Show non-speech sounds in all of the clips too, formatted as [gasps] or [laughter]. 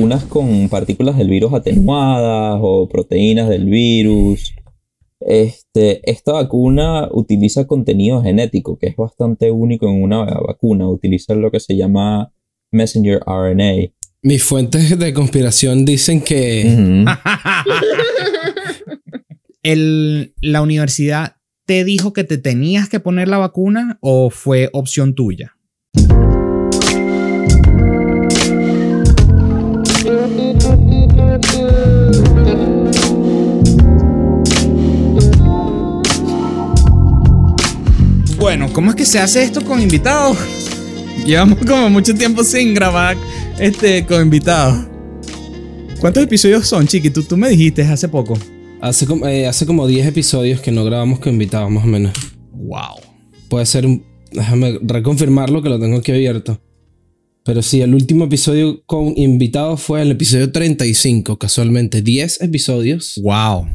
vacunas con partículas del virus atenuadas o proteínas del virus. Este, esta vacuna utiliza contenido genético, que es bastante único en una vacuna. Utiliza lo que se llama messenger RNA. Mis fuentes de conspiración dicen que... [laughs] El, ¿La universidad te dijo que te tenías que poner la vacuna o fue opción tuya? Bueno, ¿cómo es que se hace esto con invitados? Llevamos como mucho tiempo sin grabar este con invitados. ¿Cuántos episodios son, Chiqui? Tú, tú me dijiste hace poco. Hace, como- eh, hace como 10 episodios que no grabamos con invitados, más o menos. Wow. Puede ser un... Déjame reconfirmarlo que lo tengo aquí abierto. Pero sí, el último episodio con invitados fue el episodio 35, casualmente. 10 episodios. Wow.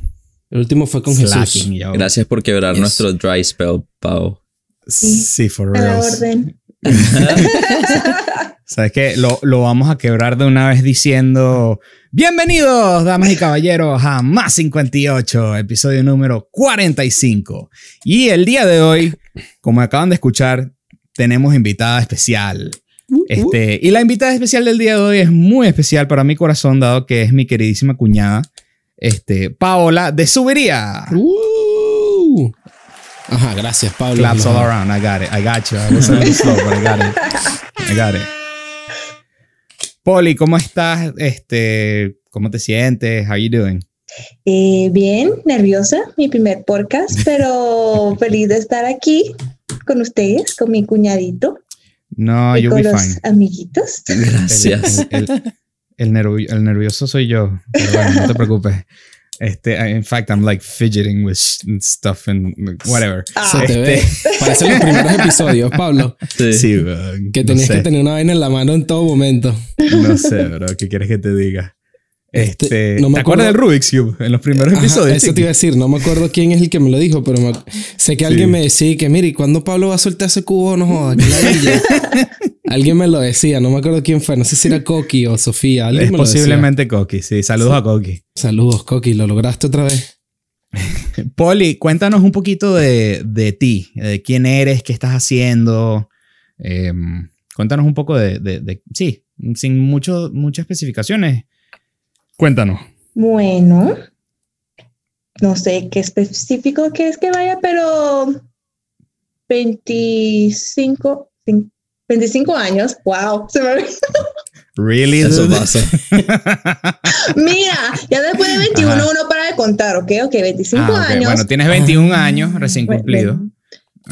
El último fue con Jesús. Slacking, yo. Gracias por quebrar Yes. nuestro dry spell, Pau. Sí, for real. orden. [laughs] ¿Sabes qué? Lo, lo vamos a quebrar de una vez diciendo: Bienvenidos, damas y caballeros, a Más 58, episodio número 45. Y el día de hoy, como acaban de escuchar, tenemos invitada especial. Este, y la invitada especial del día de hoy es muy especial para mi corazón, dado que es mi queridísima cuñada, este, Paola de Subería. Uh. Ajá, gracias, Pablo. Claps all around. I got it. I got you. I was a little slow, but I got it. I got it. Poli, ¿cómo estás? Este, ¿cómo te sientes? How you doing? Eh, bien, nerviosa, mi primer podcast, [laughs] pero feliz de estar aquí con ustedes, con mi cuñadito No, y you'll con be los fine. amiguitos. Gracias. El, el- el nervi- el nervioso soy yo. Pero bueno, no te preocupes. [laughs] Este, in fact, I'm like fidgeting with stuff and whatever. Se te ve. Parecen los primeros episodios, Pablo. Sí. Sí, weón, Que no tenías sé. que tener una vaina en la mano en todo momento. No sé, bro. ¿Qué quieres que te diga? Este, Este, no me ¿Te acuerdas del acuerdo- Rubik's Cube en los primeros Ajá, episodios? eso chiqui? te iba a decir, no me acuerdo quién es el que me lo dijo, pero me- sé que alguien me decía que, mire, ¿y cuándo Pablo va a soltar ese cubo? No joda, que ladilla". [laughs] Alguien me lo decía, no me acuerdo quién fue, no sé si era Coqui o Sofía. Alguien Es me lo decía. posiblemente Coqui, sí. Saludos a Coqui. Saludos, Coqui, lo lograste otra vez. [laughs] Poli, cuéntanos un poquito de, de ti, de quién eres, qué estás haciendo. Em, cuéntanos un poco de, de- de- sí, sin mucho, muchas especificaciones. Cuéntanos. Bueno, no sé qué específico que es que vaya, pero 25, cin- 25 años. Wow, se me olvidó. Really? Eso pasa. [laughs] Mira, ya después de 21 Ajá. uno para de contar, ¿ok? Ok, 25 Ah, años. Bueno, tienes 21 años recién cumplido.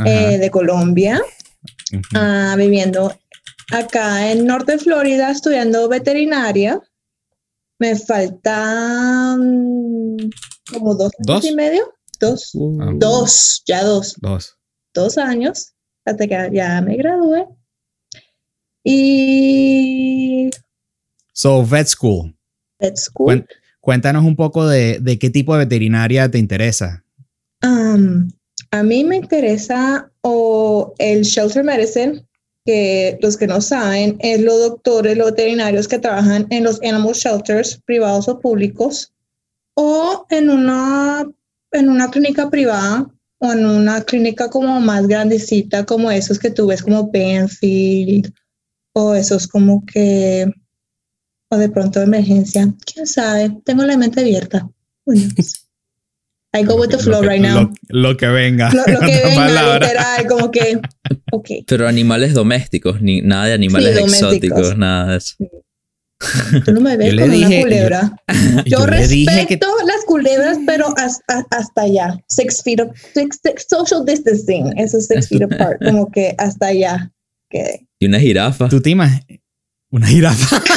eh, de Colombia. Ah, viviendo acá en Norte Florida, estudiando veterinaria. Me faltan como dos, años ¿Dos? y medio. Dos. Ah. Dos, ya dos. Dos. Dos años hasta que ya me gradué. Y So, vet school. at school. Cuéntanos un poco de, de qué tipo de veterinaria te interesa. Um, a mí me interesa o el shelter medicine, que los que no saben es los doctores, los veterinarios que trabajan en los animal shelters privados o públicos, o en una, en una clínica privada o en una clínica como más grandecita, como esos que tú ves como Banfield, o esos como que, o de pronto emergencia, quién sabe, tengo la mente abierta. Who knows? [laughs] I go with the Lo flow right now. Lo, lo que venga. Lo, lo que venga, palabra. literal, como que, [laughs] ok. Pero animales domésticos, ni nada de animales Sí, exóticos, nada de eso. Tú no me ves como una dije- culebra. [laughs] Yo, respeto que las culebras, pero hasta allá. Six feet, of- six, six- social distancing, eso es six feet apart, como que hasta allá. Que Y una jirafa. tú te imaginas una jirafa. [laughs]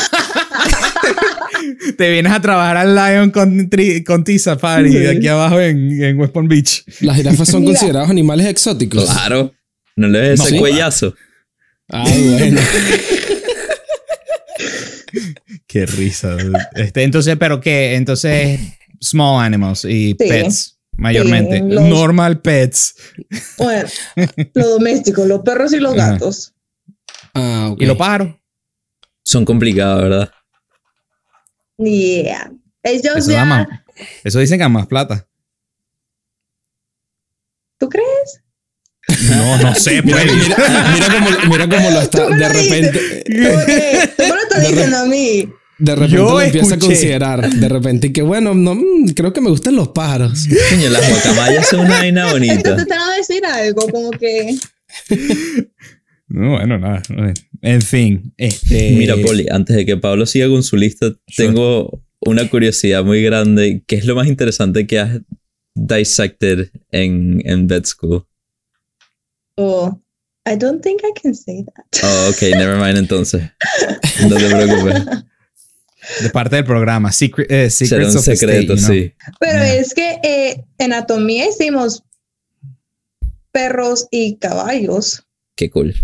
te vienes a trabajar al Lion con, con T-Safari Sí. aquí abajo en, en West Palm Beach. Las jirafas son [laughs] Mira. considerados animales exóticos. Claro. No le ves No, ese sí. cuellazo. Ah, bueno. [laughs] Qué risa. dude. Este, entonces, ¿pero qué? Entonces, small animals y pets, mayormente. los- Normal pets. Bueno, lo doméstico, los perros y los gatos. Ah, ok. Y los pájaros. Son complicados, ¿verdad? Yeah. Ellos Eso, ya. más- eso dicen que más plata. ¿Tú crees? No, no sé, [laughs] pues. Mira, mira cómo, mira cómo lo está. Tú me De lo repente, Tú, [laughs] eh, tú me lo estás De diciendo a mí. de repente Yo lo empieza a considerar. De repente, y que bueno, no, mm, creo que me gustan los pájaros. Coño, las guacamayas son una vaina bonita. Entonces te van a decir algo como que. [laughs] No, bueno, nada. En fin, este. [laughs] Mira, Poli, antes de que Pablo siga con su lista, tengo una curiosidad muy grande. ¿Qué es lo más interesante que has dissected en, en vet school? Oh, I don't think I can say that. Oh, ok, [laughs] never mind entonces. No te preocupes. De parte del programa, Secret, eh, Será of the State, sí. Pero Yeah. es que eh, en anatomía hicimos perros y caballos. Qué cool.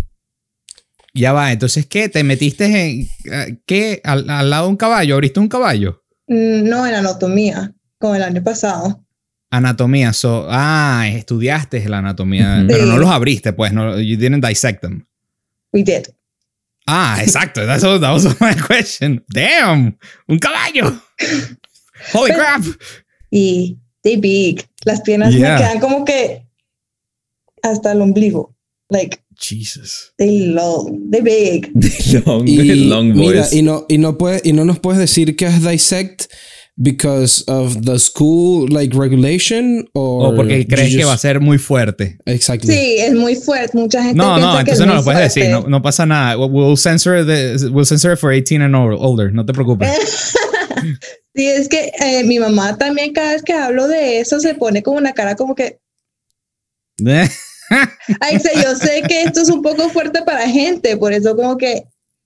Ya va, entonces, ¿qué? ¿Te metiste en. eh, ¿Qué? ¿Al, al lado de un caballo? ¿Abriste un caballo? Mm, No en anatomía, como el año pasado. Anatomía, so, ah, estudiaste la anatomía, pero no los abriste, pues, no, you didn't dissect them. We did. Ah, exacto, that's what, that was my question. Damn, un caballo. [laughs] Holy Pero- crap. Y they big. Las piernas Yeah. me quedan como que hasta el ombligo. Like, Jesus. they long, they big. [laughs] Long, Y, long mira, voice. y no, y no puede, y no nos puedes decir que es dissect because of the school like regulation or O porque crees que just- va a ser muy fuerte. Exactly. Sí, es muy fuerte. Mucha gente No, piensa no, que entonces es no muy lo puedes decir, no, fuerte. no pasa nada. We'll- censor, the, we'll censor it for 18 and older, no te preocupes. [laughs] Sí, es que eh, mi mamá también cada vez que hablo de eso se pone como una cara como que, [laughs] ay, sé, yo sé que esto es un poco fuerte para gente, por eso como que,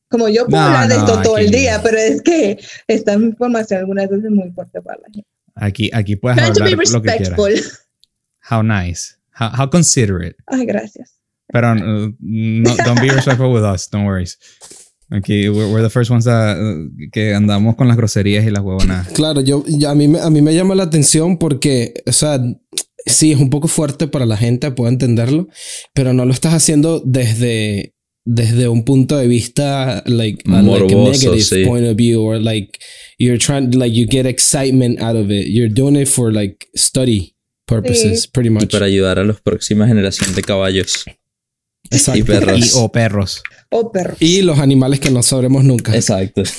como yo puedo No, hablar de no, esto todo el día, pero es que esta información algunas veces es muy fuerte para la gente. Aquí, aquí puedes be hablar lo que quieras. How nice. How, how considerate. Ay, gracias. Pero uh, no, don't be respectful with us, don't worry. Aquí, we're, we're the first ones that, uh, que andamos con las groserías y las huevonadas. Claro, yo, ya a, mí, me- a mí me llama la atención porque, o sea, sí, es un poco fuerte para la gente, puedo entenderlo, pero no lo estás haciendo desde, desde un punto de vista, like, a, like a Morboso, negative sí. point of view, or like, you're trying, like, you get excitement out of it. You're doing it for, like, study purposes, Sí. pretty Y much. para ayudar a la próxima generación de caballos Exacto. y perros. Y o perros. Oh, perro. Y los animales que no sabremos nunca. Exacto. [laughs]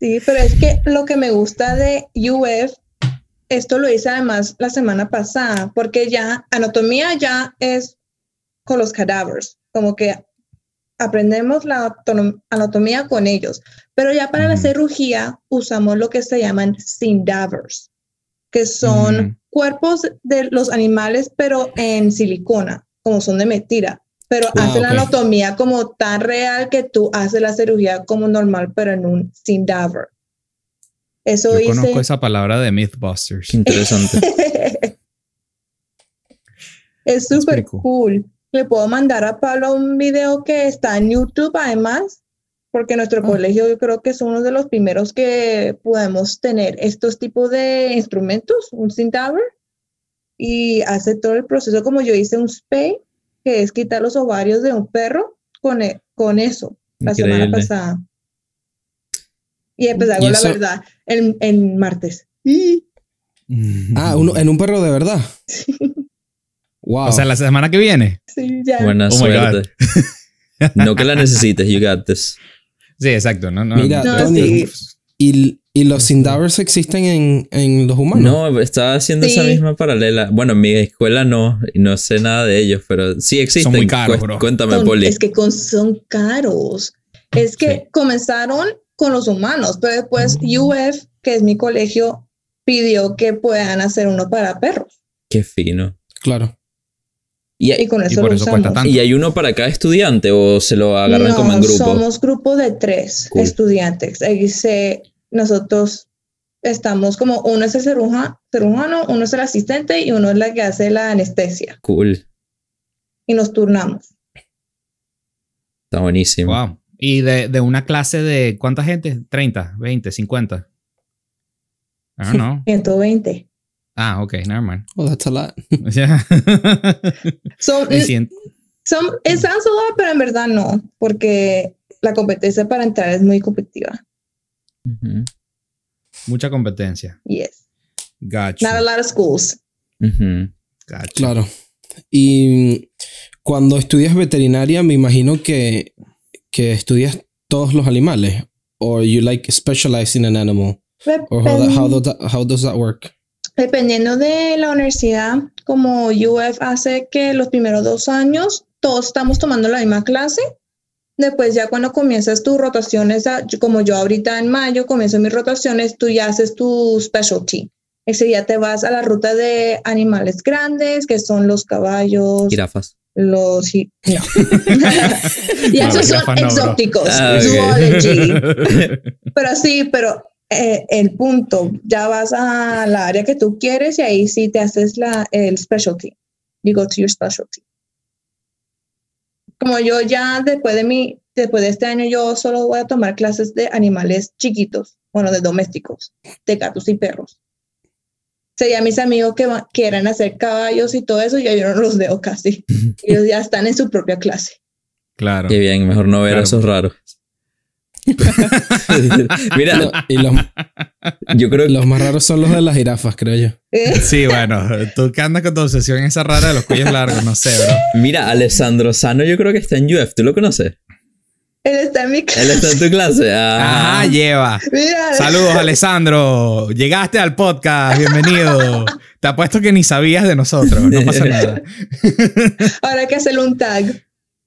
Sí, pero es que lo que me gusta de UF, esto lo hice además la semana pasada, porque ya anatomía ya es con los cadáveres, como que aprendemos la anatomía con ellos, pero ya para la cirugía usamos lo que se llaman sindavers, que son cuerpos de los animales, pero en silicona, como son de mentira. Pero Ah, hacen la anatomía como tan real que tú haces la cirugía como normal, pero en un sindaver. Eso Yo hice. conozco esa palabra de Mythbusters. Qué interesante. [laughs] es súper cool. Le puedo mandar a Pablo un video que está en YouTube además, porque nuestro Ah. colegio yo creo que es uno de los primeros que podemos tener estos tipos de instrumentos, un sindaver, y hace todo el proceso como yo hice un spay, que es quitar los ovarios de un perro con, e- con eso la semana pasada. Y ¿Y con la verdad en, en martes. [laughs] Ah, uno, en un perro de verdad. Wow. O sea, la semana que viene. Sí, ya. Buena Oh my God. suerte. No que la necesites, you got this. Sí, exacto. No, no, Mira, No, Tony, sí. ¿y, y los sindavers existen en, en los humanos? No, estaba haciendo esa misma paralela. Bueno, en mi escuela no, y no sé nada de ellos, pero sí existen. muy caros, bro. Cuéntame, Son- Poli. es que con- son caros. Es que Sí. comenzaron con los humanos, pero después UF, que es mi colegio, pidió que puedan hacer uno para perros. Qué fino. Claro. ¿Y Y hay, con Y eso por lo eso cuesta usamos. tanto. y hay uno para cada estudiante o se lo agarran no, como en grupo? somos grupo de tres Cool. estudiantes. Ahí se, nosotros estamos como uno es el ciruja- cirujano, uno es el asistente y uno es la que hace la anestesia. Cool. Y nos turnamos. Está buenísimo. Wow. Y de, de una clase de ¿cuánta gente? 30, 20, 50. I don't know. [laughs] 120. Ah, ok, never mind. Oh, that's a lot. [laughs] Ya. Son, [laughs] Me siento- Son, es tan solo, pero en verdad no, porque la competencia para entrar es muy competitiva. Ujú, Mucha competencia. Yes. Gacho. Not a lot of schools. ujú. gacho. Claro. Y cuando estudias veterinaria, me imagino que, que estudias todos los animales. Or you like specialize in an animal. Or how, that- how, does that, how does that work? Dependiendo de la universidad, como UF hace que los primeros dos años todos estamos tomando la misma clase. Después ya cuando comienzas tus rotaciones, como yo ahorita en mayo comienzo mis rotaciones, tú ya haces tu specialty. Ese día te vas a la ruta de animales grandes, que son los caballos, Jirafas. Los... [laughs] y No, esos son exóticos. Ah, ok. zoology. [laughs] [laughs] Pero sí, pero eh, el punto, ya vas a la área que tú quieres y ahí sí te haces la, el specialty. You go to your specialty. Como yo ya después de mi, después de este año, yo solo voy a tomar clases de animales chiquitos, bueno, de domésticos, de gatos y perros. Sería mis amigos que quieran hacer caballos y todo eso, ya yo no los veo casi. Ellos ya están en su propia clase. Claro. Qué bien, mejor no ver Claro. a esos raros. [laughs] Mira, No, y los, yo creo que los más raros son los de las jirafas, creo yo. ¿Eh? Sí, bueno, tú que andas con tu obsesión esa rara de los cuellos largos, no sé, bro. Mira, Alessandro Sano yo creo que está en UF. ¿Tú lo conoces? Él está en mi Él clase. está en tu clase. [laughs] Ah. Ajá, lleva. Mira, Saludos, Alessandro. Llegaste al podcast. Bienvenido. Te apuesto que ni sabías de nosotros. No pasa nada. [laughs] ahora hay que hacerle un tag.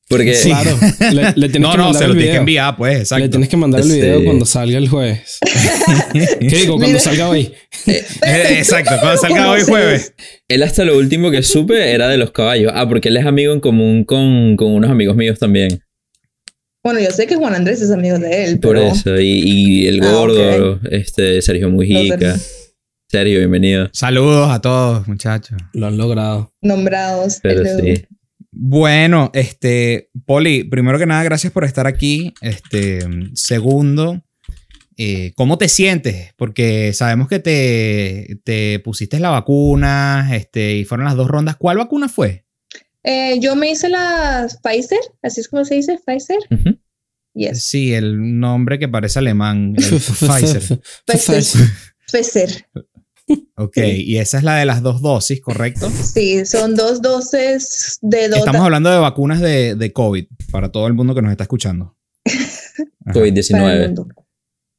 Porque Sí. Claro. Le, le tienes No, que no, se lo tienes que enviar, pues, exacto. Le tienes que mandar el video Sí. cuando salga el jueves. [laughs] ¿Qué digo? Cuando Mira. salga hoy. Eh, Exacto, cuando salga hoy jueves. él hasta lo último que supe era de los caballos. Ah, porque él es amigo en común con, con unos amigos míos también. Bueno, yo sé que Juan Andrés es amigo de él, Por pero eso. Y, y el Ah, gordo, este, Sergio Mujica. Sergio. Sergio, bienvenido. Saludos a todos, muchachos. Lo han logrado. nombrados. Pero sí. Bueno, este, Poli, primero que nada, gracias por estar aquí. Este, segundo, eh, ¿cómo te sientes? Porque sabemos que te, te pusiste la vacuna, este, y fueron las dos rondas. ¿Cuál vacuna fue? Eh, yo me hice la Pfizer, así es como se dice, Pfizer. Yes, Sí, el nombre que parece alemán, el [laughs] Pfizer. Pfizer. Pfizer. Ok, y esa es la de las dos dosis, ¿correcto? Sí, son dos dosis de dos. Estamos hablando de vacunas de, de COVID para todo el mundo que nos está escuchando. [laughs] Ajá. para el COVID-19. mundo.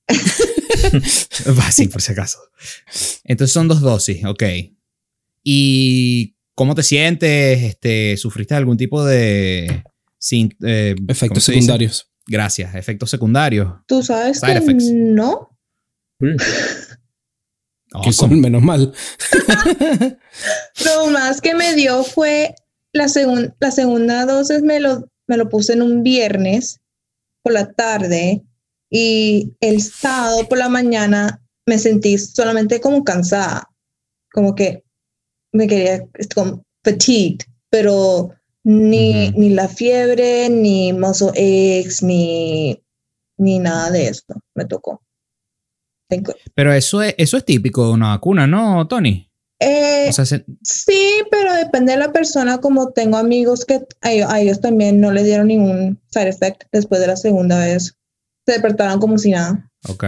[laughs] Va, sí, por si acaso. Entonces son dos dosis, ok. ¿Y cómo te sientes? Este, ¿Sufriste algún tipo de... sin- eh, ¿cómo Efectos se dice? secundarios. Gracias, efectos secundarios. Tú sabes Side que effects. no. Cool. Que con menos mal. [laughs] Lo más que me dio fue la, segun- la segunda dosis, me lo, me lo puse en un viernes por la tarde y el sábado por la mañana me sentí solamente como cansada, como que me quería, como fatigued, pero ni, ni la fiebre, ni muscle aches, ni, ni nada de esto me tocó. Pero eso es, eso es típico de una vacuna, ¿no, Tony? Eh, O sea, se- Sí, pero depende de la persona. Como tengo amigos que a ellos, a ellos también no les dieron ningún side effect después de la segunda vez. Se despertaron como si nada. ok.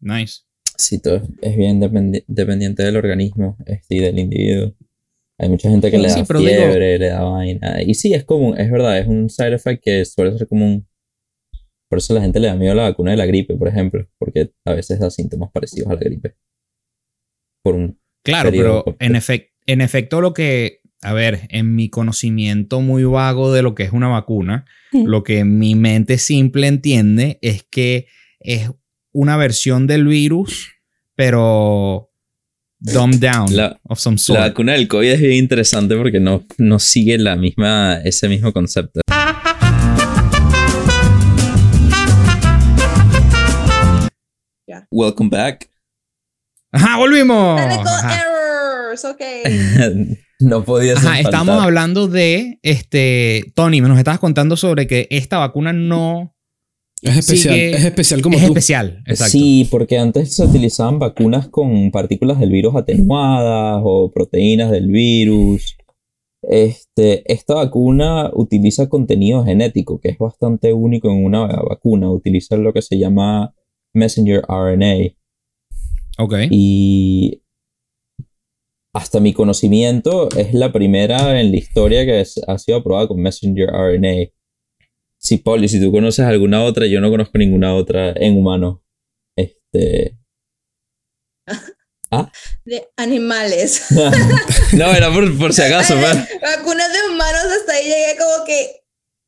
Nice. Sí, todo es bien dependi- dependiente del organismo este, y del individuo. Hay mucha gente que Sí, le sí, da digo- fiebre, le da vaina. Y sí, es común, es verdad, es un side effect que suele ser común. Por eso la gente le da miedo a la vacuna de la gripe, por ejemplo, porque a veces da síntomas parecidos a la gripe. Por un Claro, pero en, efec- en efecto lo que, a ver, en mi conocimiento muy vago de lo que es una vacuna, lo que mi mente simple entiende es que es una versión del virus, pero dumbed down La- of some La sort. vacuna del COVID es bien interesante porque no, no sigue la misma, ese mismo concepto. Ya. Welcome back. Ajá, volvimos. Ajá. errors, ok. [laughs] no podía ser. Ajá, estamos hablando de este Tony, nos estabas contando sobre que esta vacuna no Es especial. Sigue- es especial como es tú. especial. Exacto. Sí, porque antes se utilizaban vacunas con partículas del virus atenuadas o proteínas del virus. Este, esta vacuna utiliza contenido genético, que es bastante único en una vacuna. Utiliza lo que se llama messenger RNA. Ok. Y hasta mi conocimiento es la primera en la historia que es- ha sido aprobada con messenger RNA. Si, Poli, si tú conoces alguna otra, yo no conozco ninguna otra en humano. Este. [laughs] De animales. [laughs] no, era por, por si acaso, pues. Vacunas de humanos, hasta ahí llegué como que.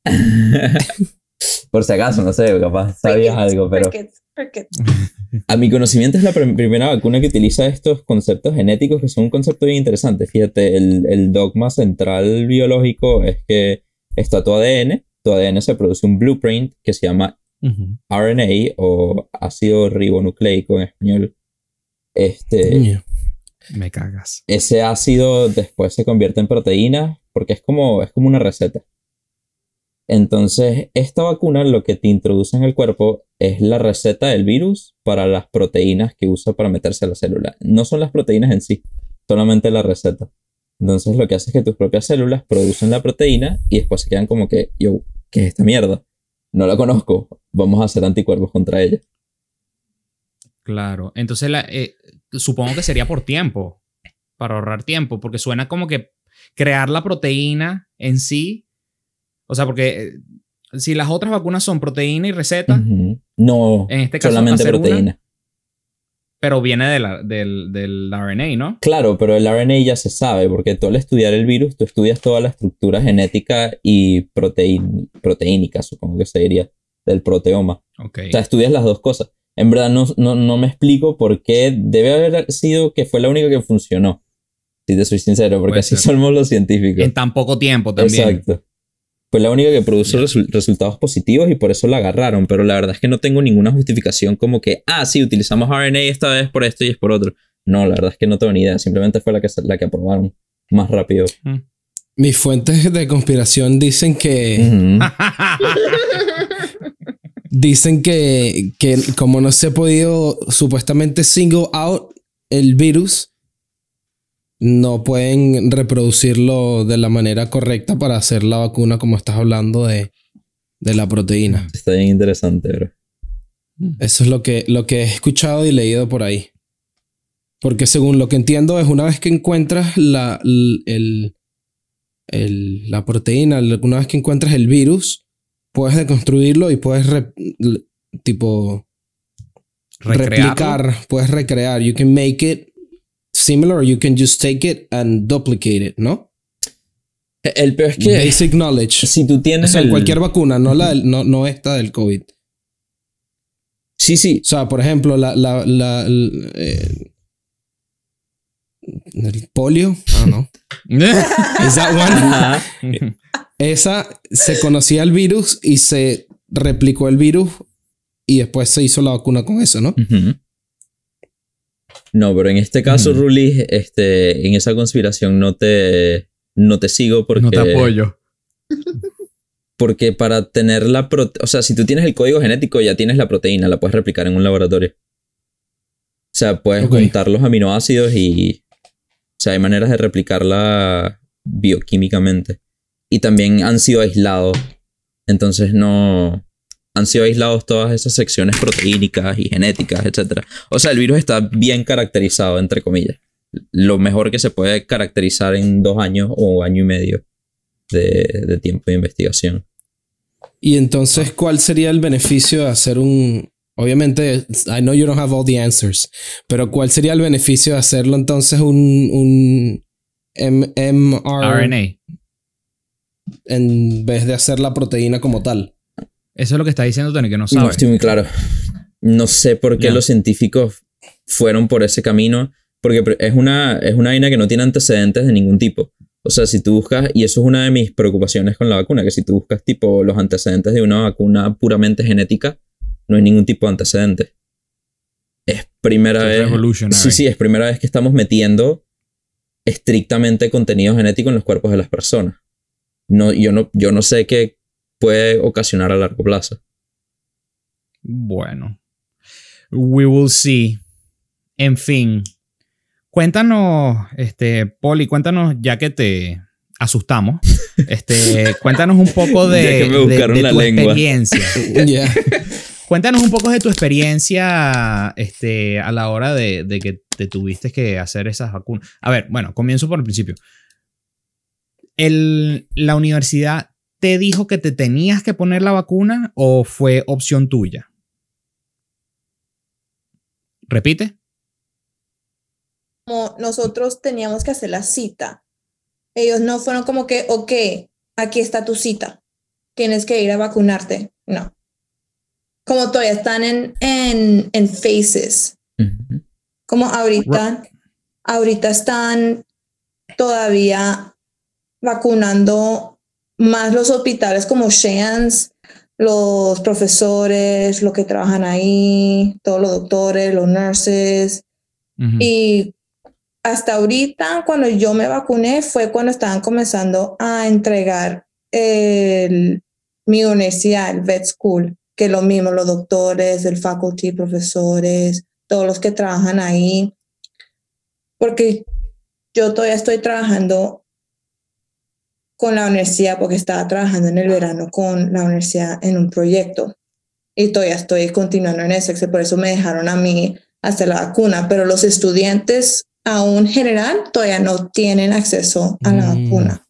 [laughs] por si acaso, no sé, capaz sabías crickets, algo, pero. crickets, crickets. A mi conocimiento es la prim- primera vacuna que utiliza estos conceptos genéticos que son un concepto bien interesante. Fíjate, el, el dogma central biológico es que está tu ADN, tu ADN se produce un blueprint que se llama. RNA o ácido ribonucleico en español. Este. Me cagas. ese ácido después se convierte en proteína porque es como, es como una receta. Entonces, esta vacuna lo que te introduce en el cuerpo es la receta del virus para las proteínas que usa para meterse a la célula. No son las proteínas en sí, solamente la receta. Entonces, lo que hace es que tus propias células producen la proteína y después se quedan como que, yo, ¿qué es esta mierda? No la conozco, vamos a hacer anticuerpos contra ella. Claro. Entonces, la- eh, supongo que sería por tiempo. Para ahorrar tiempo. Porque suena como que crear la proteína en sí. O sea, porque eh, si las otras vacunas son proteína y receta. No, en este caso solamente una, proteína. Pero viene de la- del, del RNA, ¿no? Claro, pero el RNA ya se sabe, porque tú al estudiar el virus, tú estudias toda la estructura genética y proteín, proteínica, supongo que se diría, del proteoma. Ok. O sea, estudias las dos cosas. En verdad no, no, no me explico por qué debe haber sido que fue la única que funcionó. Si te soy sincero, porque Puede así ser. somos los científicos. en tan poco tiempo también. Exacto. Fue la única que produjo resu- resultados positivos y por eso la agarraron, pero la verdad es que no tengo ninguna justificación como que, ah, sí, utilizamos RNA esta vez por esto y es por otro. No, la verdad es que no tengo ni idea, simplemente fue la que, la que aprobaron más rápido. Mis fuentes de conspiración dicen que. [laughs] Dicen que, que como no se ha podido supuestamente single out el virus, no pueden reproducirlo de la manera correcta para hacer la vacuna como estás hablando de, de la proteína. Está bien interesante, bro. Eso es lo que, lo que he escuchado y leído por ahí. Porque según lo que entiendo es una vez que encuentras la, el, el- la proteína, una vez que encuentras el virus, puedes deconstruirlo y puedes re- tipo Recrearlo. replicar, puedes recrear. You can make it similar you can just take it and duplicate it, ¿no? El peor es que Basic knowledge. si tú O tienes sea, en el- cualquier vacuna, no, la no, no esta del COVID. Sí, sí. O sea, por ejemplo, la, la, la, el, eh, el polio. Ah, no. [laughs] That one? Esa se conocía el virus y se replicó el virus y después se hizo la vacuna con eso, ¿no? Ujú. No, pero en este caso. Ruli, este, en esa conspiración no te, no te sigo porque, No te apoyo. porque para tener la proteína, o sea, si tú tienes el código genético ya tienes la proteína, la puedes replicar en un laboratorio. O sea, puedes juntar los aminoácidos y, o sea, hay maneras de replicarla bioquímicamente. Y también han sido aislados. Entonces no, han sido aislados todas esas secciones proteínicas y genéticas, etc. O sea, el virus está bien caracterizado, entre comillas. Lo mejor que se puede caracterizar en dos años o año y medio de, de tiempo de investigación. Y entonces, ¿cuál sería el beneficio de hacer un... Obviamente, I know you don't have all the answers, pero ¿cuál sería el beneficio de hacerlo entonces un, un M- MR RNA. en vez de hacer la proteína como tal? Eso es lo que está diciendo Tony, que no No sabe. estoy muy claro. No sé por qué los científicos fueron por ese camino, porque es una, es una vaina que no tiene antecedentes de ningún tipo. O sea, si tú buscas, y eso es una de mis preocupaciones con la vacuna, que si tú buscas tipo los antecedentes de una vacuna puramente genética, no hay ningún tipo de antecedente. Es primera Es vez. Sí, sí, es primera vez que estamos metiendo estrictamente contenido genético en los cuerpos de las personas. No, yo, no, yo no sé qué puede ocasionar a largo plazo. Bueno. We will see. En fin. Cuéntanos, este, Poli, cuéntanos, ya que te asustamos, [laughs] este, cuéntanos un poco de, Ya que me de- buscaron de la tu lengua. experiencia. [laughs] Yeah. Cuéntanos un poco de tu experiencia este, a la hora de, de que te tuviste que hacer esas vacunas. A ver, bueno, comienzo por el principio. El, ¿La universidad te dijo que te tenías que poner la vacuna o fue opción tuya? ¿Repite? Como nosotros teníamos que hacer la cita. Ellos no fueron como que, ok, aquí está tu cita. Tienes que ir a vacunarte. No. Como todavía están en, en, en. Ujú. Como ahorita, ahorita están todavía vacunando más los hospitales como Shands, los profesores, los que trabajan ahí, todos los doctores, los nurses. Y hasta ahorita, cuando yo me vacuné, fue cuando estaban comenzando a entregar el, mi universidad, el vet school, que lo mismo, los doctores, el faculty, profesores, todos los que trabajan ahí. Porque yo todavía estoy trabajando con la universidad, porque estaba trabajando en el verano con la universidad en un proyecto. Y todavía estoy continuando en eso, que por eso me dejaron a mí hacer la vacuna, pero los estudiantes aún general todavía no tienen acceso a la Mm. vacuna.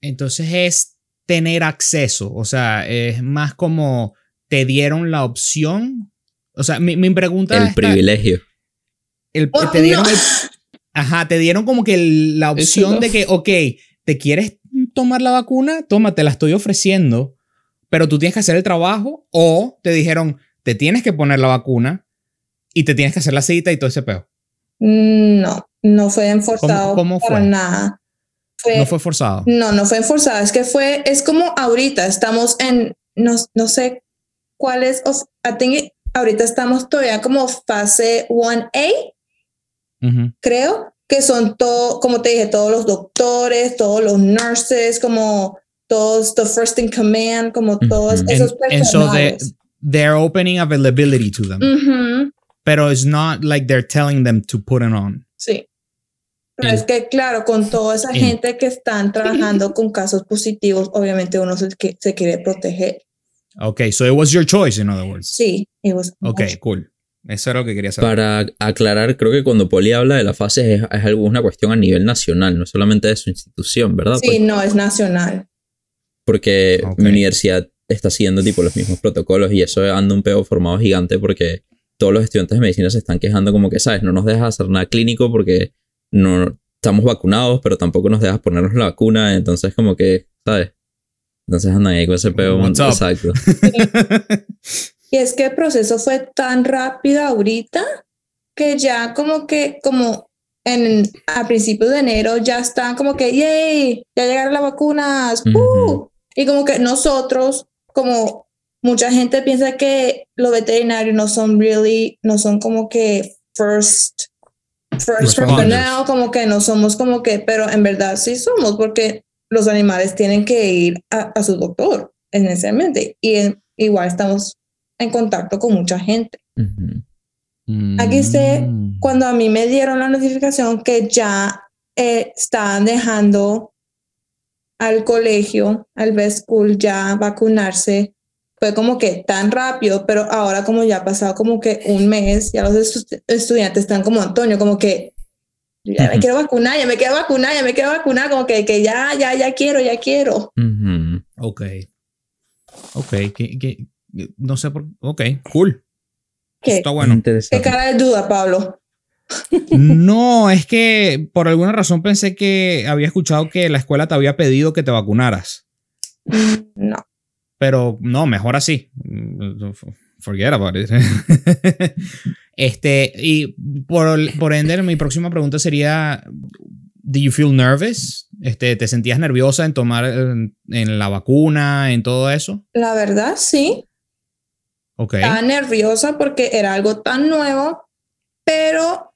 Entonces es tener acceso, o sea, es más como te dieron la opción. O sea, mi, mi pregunta El está- privilegio. el- Oh, te dieron no. el- ajá, te dieron como que el- la opción no. de que, ok, ¿te quieres tomar la vacuna? Toma, te la estoy ofreciendo, pero tú tienes que hacer el trabajo o te dijeron, te tienes que poner la vacuna y te tienes que hacer la cita y todo ese peo. No, no fue enforzado cómo fue? nada. Fue, No fue forzado. no, no fue enforzado. Es que fue, es como ahorita estamos en, no, no sé cuál es, I think ahorita estamos todavía como fase 1A, Ujú. creo, que son todo, como te dije, todos los doctores, todos los nurses, como todos, the first in command, como todos Ujú. esos And, and so they, they're opening availability to them. Ujú, Pero it's not like they're telling them to put it on. Sí. Pero es que, claro, con toda esa en- gente que están trabajando con casos positivos, obviamente uno se, se quiere proteger. Okay, so it was your choice, in other words. Sí, it was Ok, much. cool. Eso era lo que quería saber. Para aclarar, creo que cuando Poli habla de las fases es, es algo, una cuestión a nivel nacional, no solamente de su institución, ¿verdad? Sí, Pues, no, es nacional. porque Ok. mi universidad está siguiendo tipo los mismos protocolos y eso anda un peo formado gigante porque todos los estudiantes de medicina se están quejando como que, ¿sabes? No nos dejas hacer nada clínico porque no estamos vacunados, pero tampoco nos dejas ponernos la vacuna, entonces como que, ¿sabes? Entonces andan ahí con ese peo. Exacto. [laughs] [laughs] Y es que el proceso fue tan rápido ahorita que ya como que, como en, a principios de enero ya están como que, yay, ya llegaron las vacunas. ¡uh! Y como que nosotros, como mucha gente piensa que los veterinarios no son really, no son como que first, first personnel, como que no somos como que, pero en verdad sí somos porque los animales tienen que ir a, a su doctor, esencialmente. Y en- igual estamos en contacto con mucha gente. Ujú. Aquí dice, Mm. Cuando a mí me dieron la notificación que ya eh, estaban dejando al colegio, al vet school, ya vacunarse, fue como que tan rápido, pero ahora como ya ha pasado como que un mes, ya los estu- estudiantes están como Antonio, como que ya me Ujú. quiero vacunar, ya me quiero vacunar, ya me quiero vacunar, como que, que ya, ya, ya quiero, ya quiero. Ujú. Ok. Ok, que, que- no sé por Ok, cool. ¿Qué, Está bueno. qué cara de duda, Pablo? No, es que por alguna razón pensé que había escuchado que la escuela te había pedido que te vacunaras. No. Pero no, mejor así. Forget about it. [laughs] este, y por, por ende, mi próxima pregunta sería: ¿Do you feel nervous? Este, ¿Te sentías nerviosa en tomar en, en la vacuna, en todo eso? La verdad, sí. Ok. Estaba nerviosa porque era algo tan nuevo, pero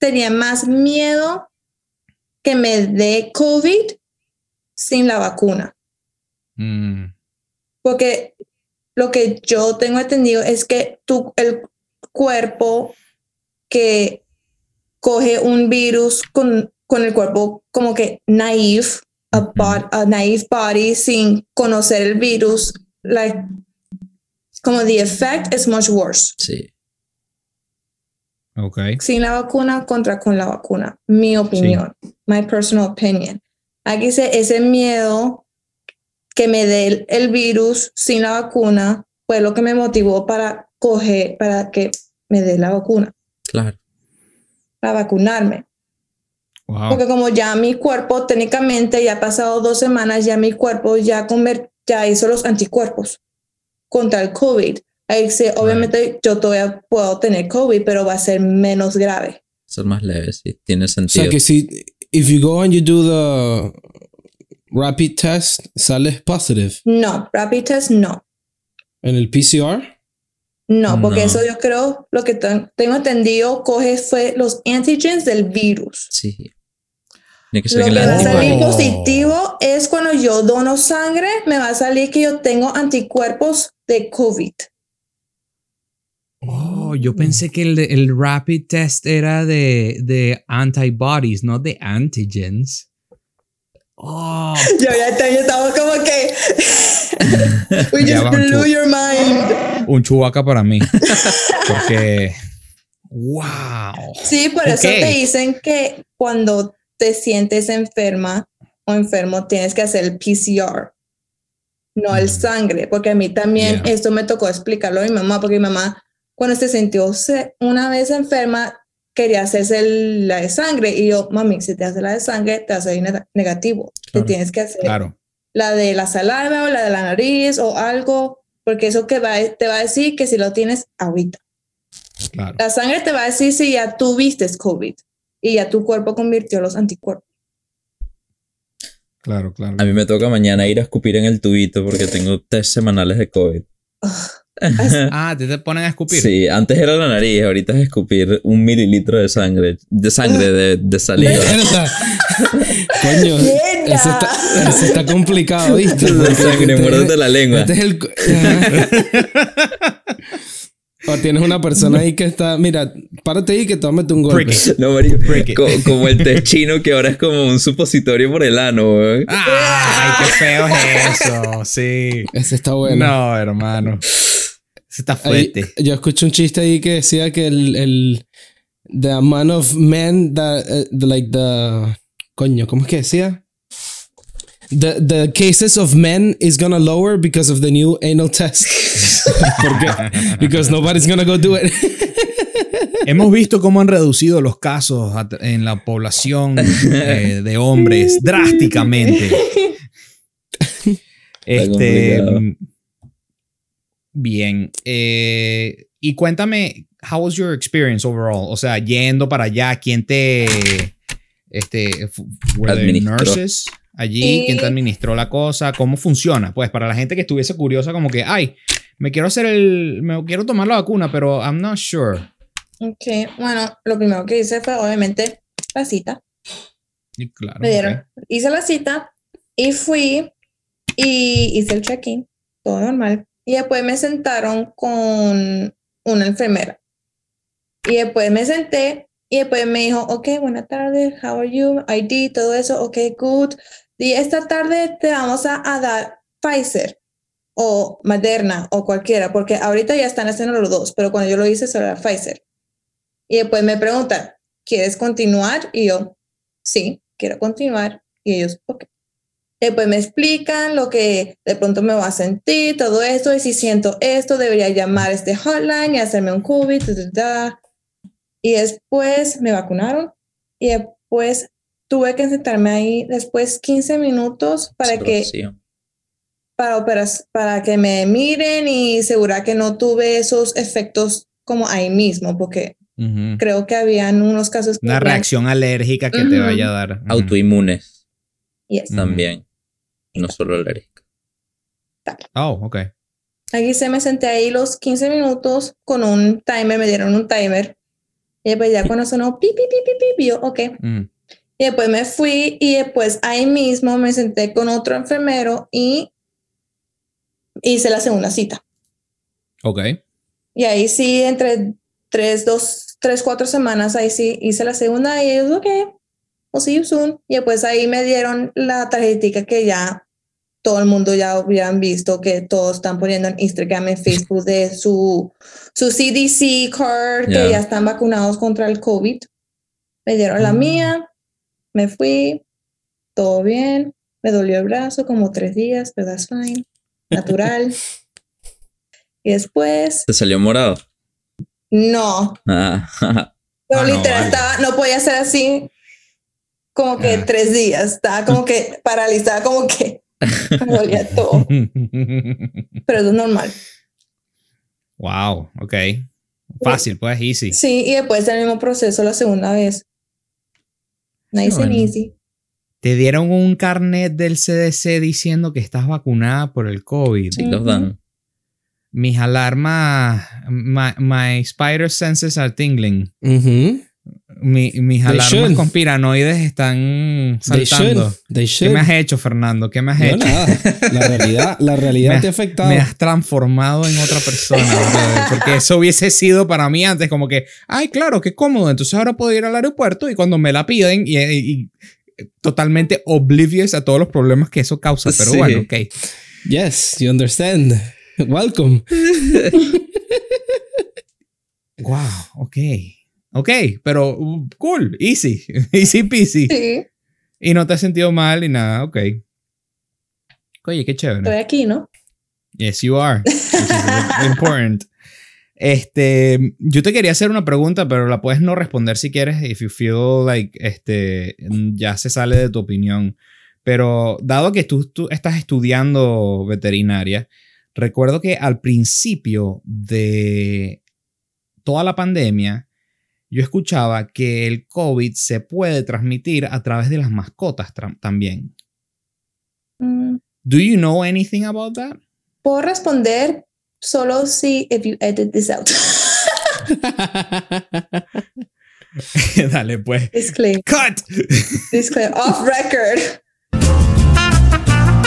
tenía más miedo que me dé COVID sin la vacuna. Mm, Porque lo que yo tengo entendido es que tu, el cuerpo que coge un virus con, con el cuerpo como que naive, a, bod- a naive body sin conocer el virus, like, como the effect is much worse. Sí. Ok. Sin la vacuna contra con la vacuna. Mi opinión. My personal opinion. Aquí dice ese miedo que me dé el, el virus sin la vacuna fue lo que me motivó para coger, para que me dé la vacuna, Claro. para vacunarme. Wow. Porque como ya mi cuerpo técnicamente ya ha pasado dos semanas, ya mi cuerpo ya, ya hizo los anticuerpos contra el COVID. Ahí dice, obviamente yo todavía puedo tener COVID, pero va a ser menos grave. Ser más leve, sí. Tiene O sentido. sea que si if you go and you do the rapid test, sales positive No, rapid test no. en el PCR. No, porque No. eso yo creo, lo que ten- tengo entendido, coge fue los antigens del virus. Sí. Tiene que ser Lo que que va a salir Oh. positivo es cuando yo dono sangre, me va a salir que yo tengo anticuerpos de COVID. Oh, yo pensé que el, el rapid test era de, de antibodies, no de antigens. Oh, [laughs] Yo ya estaba como que. [laughs] We just blew your mind. [gasps] un chubaca para mí. Porque. ¡Wow! Sí, por eso Ok. te dicen que cuando te sientes enferma o enfermo tienes que hacer el PCR, no el sangre, porque a mí también Yeah. esto me tocó explicarlo a mi mamá, porque mi mamá cuando se sintió una vez enferma quería hacerse el- la de sangre y yo, mami, si te hace la de sangre te hace neg- negativo, Claro. te tienes que hacer Claro. la de la saliva o la de la nariz o algo, porque eso que va, te va a decir que si lo tienes ahorita. Claro. La sangre te va a decir si ya tuviste COVID y ya tu cuerpo convirtió los anticuerpos. Claro, claro. A mí me toca mañana ir a escupir en el tubito porque tengo test semanales de COVID. [laughs] Ah, te, te ponen a escupir. Sí, antes era la nariz, ahorita es escupir un mililitro de sangre, de sangre, de, de saliva. [laughs] Coño, eso está, eso está complicado, ¿viste? [laughs] de sangre, este- muérdete la lengua. Este es el. O tienes una persona ahí que está. Mira, párate ahí que tómate un golpe. No, it. co- como el test chino que ahora es como un supositorio por el ano, weón. ¡Ay, qué feo es eso! Sí. Ese está bueno. No, hermano. Ese está Ahí- fuerte. yo escuché un chiste ahí que decía que el, el the amount of men that uh, the, like the coño, ¿cómo es que decía? The, the cases of men is gonna lower because of the new anal test. [laughs] Porque because nobody's gonna go do it. [laughs] Hemos visto cómo han reducido los casos en la población eh, de hombres drásticamente. [laughs] Este. Bien. eh, y cuéntame, how was your experience overall? O sea, yendo para allá, ¿quién te. Este. were nurses allí? Y- ¿Quién te administró la cosa? ¿Cómo funciona? Pues para la gente que estuviese curiosa, como que, ay, me quiero hacer el. Me quiero tomar la vacuna, pero I'm not sure. Ok, bueno, lo primero que hice fue obviamente la cita. Y claro. Me dieron, hice la cita y fui y hice el check-in, todo normal. Y después me sentaron con una enfermera. Y después me senté y después me dijo, ok, buenas tardes, how are you? ID, todo eso, ok, good. Y esta tarde te vamos a, dar Pfizer o Moderna o cualquiera, porque ahorita ya están haciendo los dos, pero cuando yo lo hice solo era Pfizer. Y después me preguntan, ¿quieres continuar? Y yo, sí, quiero continuar. Y ellos, ok. Después me explican lo que de pronto me va a sentir, todo esto, y si siento esto, debería llamar a este hotline y hacerme un COVID. Y después me vacunaron y después tuve que sentarme ahí después 15 minutos para que para, operas- para que me miren y asegurar que no tuve esos efectos como ahí mismo, porque Ujú. creo que habían unos casos que Una habían- reacción alérgica que te Ujú. vaya a dar. Ujú. Autoinmunes Yes. también. No solo alérgicos. Oh, ok. Aquí se me senté ahí los 15 minutos con un timer, me dieron un timer. Y después ya cuando sonó pi, pi, pi, pi, pi, pi, yo, ok. Mm. Y después me fui y después ahí mismo me senté con otro enfermero y hice la segunda cita. Ok. Y ahí sí, entre tres, dos, tres, cuatro semanas, ahí sí hice la segunda y ellos, ok, we'll see you soon. Y después ahí me dieron la tarjetita que ya todo el mundo ya hubieran visto que todos están poniendo en Instagram y Facebook de su, su CDC card, que Ya. están vacunados contra el COVID. Me dieron la Mm. mía, me fui, todo bien, me dolió el brazo como tres días, pero that's fine, natural. [laughs] y después, ¿Te salió morado? no, Ah, [laughs] pero Ah, no, literal vale. estaba, no podía hacer así como que Ah. tres días, estaba como que [laughs] paralizada, como que me dolía todo, pero eso es normal. wow, ok. Fácil, pues, easy. Sí, y después el mismo proceso la segunda vez. Nice and bueno. easy. Te dieron un carnet del CDC diciendo que estás vacunada por el COVID. sí, los dan. Mis alarmas, my, my spider senses are tingling. Ujú. Mi- mis They alarmas should. conspiranoides están They saltando. should. They ¿Qué me has hecho, Fernando? ¿Qué me has No, hecho? nada. La realidad, la [laughs] realidad te ha afectado. Me has transformado en otra persona, [laughs] brother, porque eso hubiese sido para mí antes como que, ay, claro, qué cómodo, entonces ahora puedo ir al aeropuerto y cuando me la piden y, y- y totalmente oblivious a todos los problemas que eso causa, pero Sí. bueno, ok. Yes, you understand. Welcome. [laughs] Wow, ok. Ok, pero uh, cool, easy, [laughs] easy peasy. Sí, Y no te has sentido mal y nada, ok. Oye, qué chévere. estoy aquí, ¿no? Yes, you are. [laughs] Important. Este, yo te quería hacer una pregunta, pero la puedes no responder si quieres, if you feel like este, ya se sale de tu opinión. Pero dado que tú, tú estás estudiando veterinaria, recuerdo que al principio de toda la pandemia, yo escuchaba que el COVID se puede transmitir a través de las mascotas también. Mm, Do you know anything about that? Puedo responder solo si if you edit this out. [laughs] Dale, pues. ¡Cut! Off record. [laughs]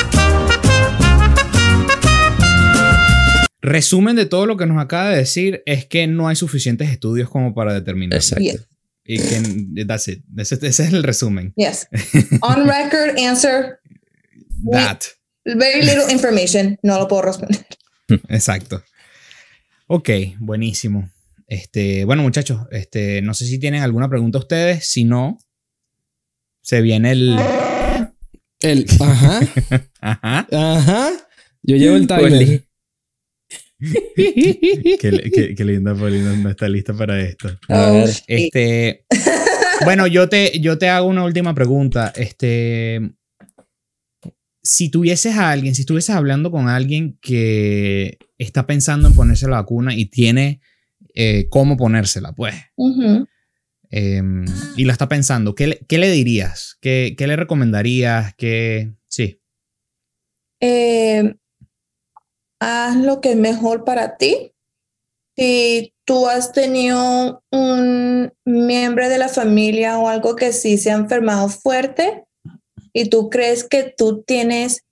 Resumen de todo lo que nos acaba de decir es que no hay suficientes estudios como para determinar. Exacto. Y que that's it. Ese, ese es el resumen. Yes. [laughs] On record answer. That. Very little information. No lo puedo responder. Exacto. Ok, buenísimo. Este, bueno, muchachos, este, no sé si tienen alguna pregunta ustedes. Si no, se viene el. El, ajá, [laughs] Ajá. ajá. Yo llevo el timer. [laughs] Qué, qué- qué linda Paulina no está lista para esto. A Oh, ver. Este, [laughs] bueno, yo te, yo te hago una última pregunta. Este, si tuvieses a alguien, si estuvieses hablando con alguien que está pensando en ponerse la vacuna y tiene eh, cómo ponérsela, pues, eh, y la está pensando, ¿qué le, qué le dirías? ¿Qué, qué le recomendarías? ¿Qué, sí, Eh, haz lo que es mejor para ti. Si tú has tenido un miembro de la familia o algo que sí se ha enfermado fuerte y tú crees que tú tienes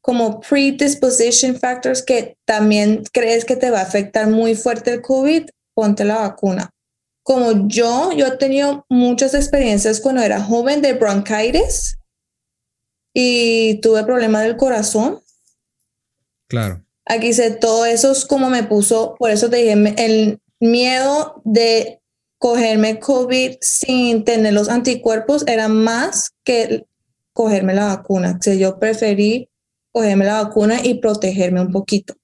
como predisposition factors que también crees que te va a afectar muy fuerte el COVID, ponte la vacuna. Como yo, yo he tenido muchas experiencias cuando era joven de bronquitis y tuve problemas del corazón. claro. Aquí sé todo eso es como me puso, por eso te dije, el miedo de cogerme COVID sin tener los anticuerpos era más que cogerme la vacuna. O sea, yo preferí cogerme la vacuna y protegerme un poquito.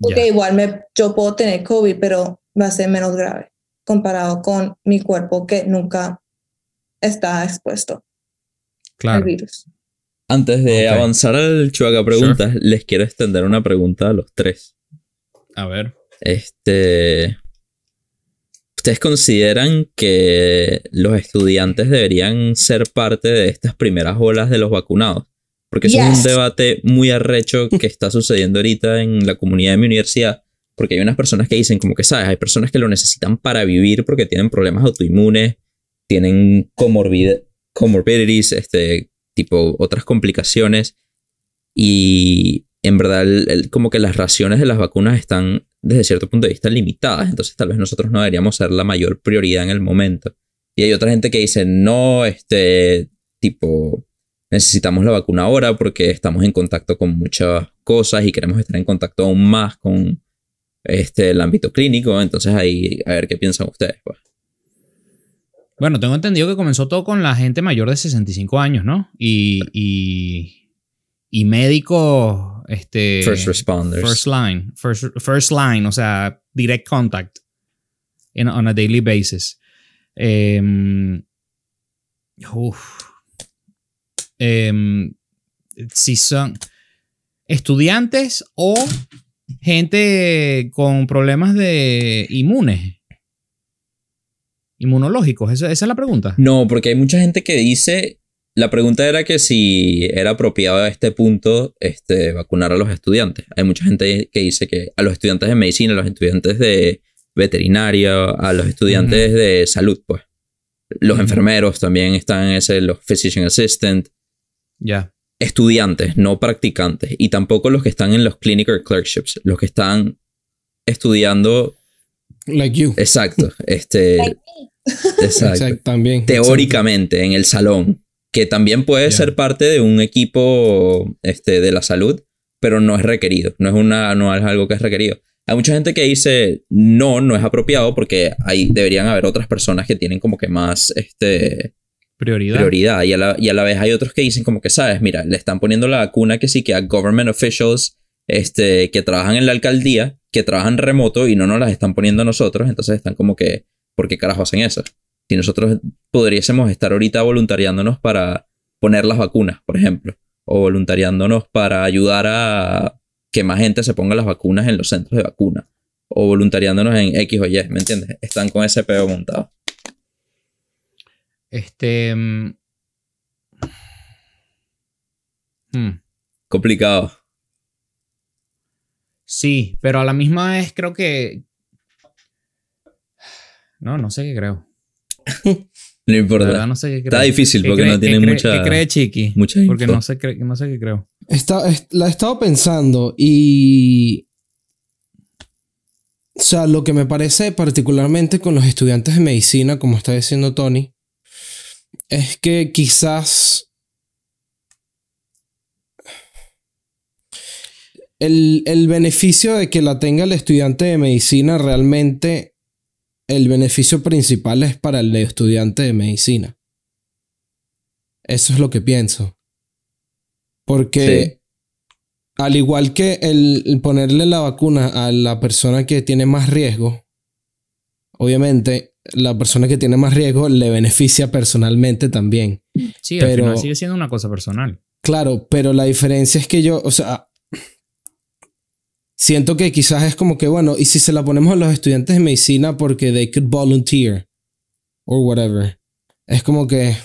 Porque igual me, yo puedo tener COVID, pero va a ser menos grave comparado con mi cuerpo que nunca está expuesto al Claro. virus. Antes de avanzar al chuaca preguntas, les quiero extender una pregunta a los tres. A ver. Este. ¿Ustedes consideran que los estudiantes deberían ser parte de estas primeras olas de los vacunados? Porque eso es un debate muy arrecho que está sucediendo ahorita en la comunidad de mi universidad. Porque hay unas personas que dicen, como que sabes, hay personas que lo necesitan para vivir porque tienen problemas autoinmunes, tienen comorbid comorbidities, este, tipo otras complicaciones. Y en verdad, como que las raciones de las vacunas están desde cierto punto de vista limitadas. Entonces, tal vez nosotros no deberíamos ser la mayor prioridad en el momento. Y hay otra gente que dice, no, este, tipo, necesitamos la vacuna ahora porque estamos en contacto con muchas cosas y queremos estar en contacto aún más con este, el ámbito clínico. Entonces ahí, a ver qué piensan ustedes. Pues. Bueno, tengo entendido que comenzó todo con la gente mayor de 65 años, ¿no? Y, y, y médicos, este... First responders. First line, first, first line, o sea, direct contact in, on a daily basis. Em, uf. Em, si son estudiantes o gente con problemas de inmunes, inmunológicos, esa, esa es la pregunta. No, porque hay mucha gente que dice, la pregunta era que si era apropiado a este punto este, vacunar a los estudiantes. Hay mucha gente que dice que a los estudiantes de medicina, a los estudiantes de veterinaria, a los estudiantes de salud, pues. Los enfermeros también están en ese, los physician assistant. Ya. Estudiantes, no practicantes. Y tampoco los que están en los clinical clerkships, los que están estudiando. Like you. Exacto. Este, [laughs] exacto. También. teóricamente en el salón, que también puede ser parte de un equipo este, de la salud, pero no es requerido, no es, una, no es algo que es requerido. Hay mucha gente que dice no, no es apropiado porque hay, deberían haber otras personas que tienen como que más este, Prioridad. prioridad y a, la, y a la vez hay otros que dicen como que, sabes, mira, le están poniendo la vacuna que sí que a government officials este, que trabajan en la alcaldía, que trabajan remoto y no nos las están poniendo a nosotros, entonces están como que, ¿por qué carajo hacen eso? Si nosotros podríamos estar ahorita voluntariándonos para poner las vacunas, por ejemplo, o voluntariándonos para ayudar a que más gente se ponga las vacunas en los centros de vacuna, o voluntariándonos en X o Y, ¿me entiendes? Están con ese peo montado. Este. mm, hmm, Complicado. Sí, pero a la misma vez creo que. No, no sé qué creo. [laughs] No importa. verdad no sé qué creo. Está difícil ¿Qué porque cree- no tiene cree- mucha- ¿Qué cree Chiqui? mucha Porque info. no sé, qué- no sé qué creo. Está, est- la he estado pensando y... O sea, lo que me parece particularmente con los estudiantes de medicina, como está diciendo Tony, es que quizás el, el beneficio de que la tenga el estudiante de medicina realmente, el beneficio principal es para el estudiante de medicina. Eso es lo que pienso. Porque al igual que el, ponerle la vacuna a la persona que tiene más riesgo, obviamente la persona que tiene más riesgo le beneficia personalmente también. Sí, al Pero- final sigue siendo una cosa personal. Claro, pero la diferencia es que yo, o sea, siento que quizás es como que, bueno, y si se la ponemos a los estudiantes de medicina porque they could volunteer or whatever. Es como que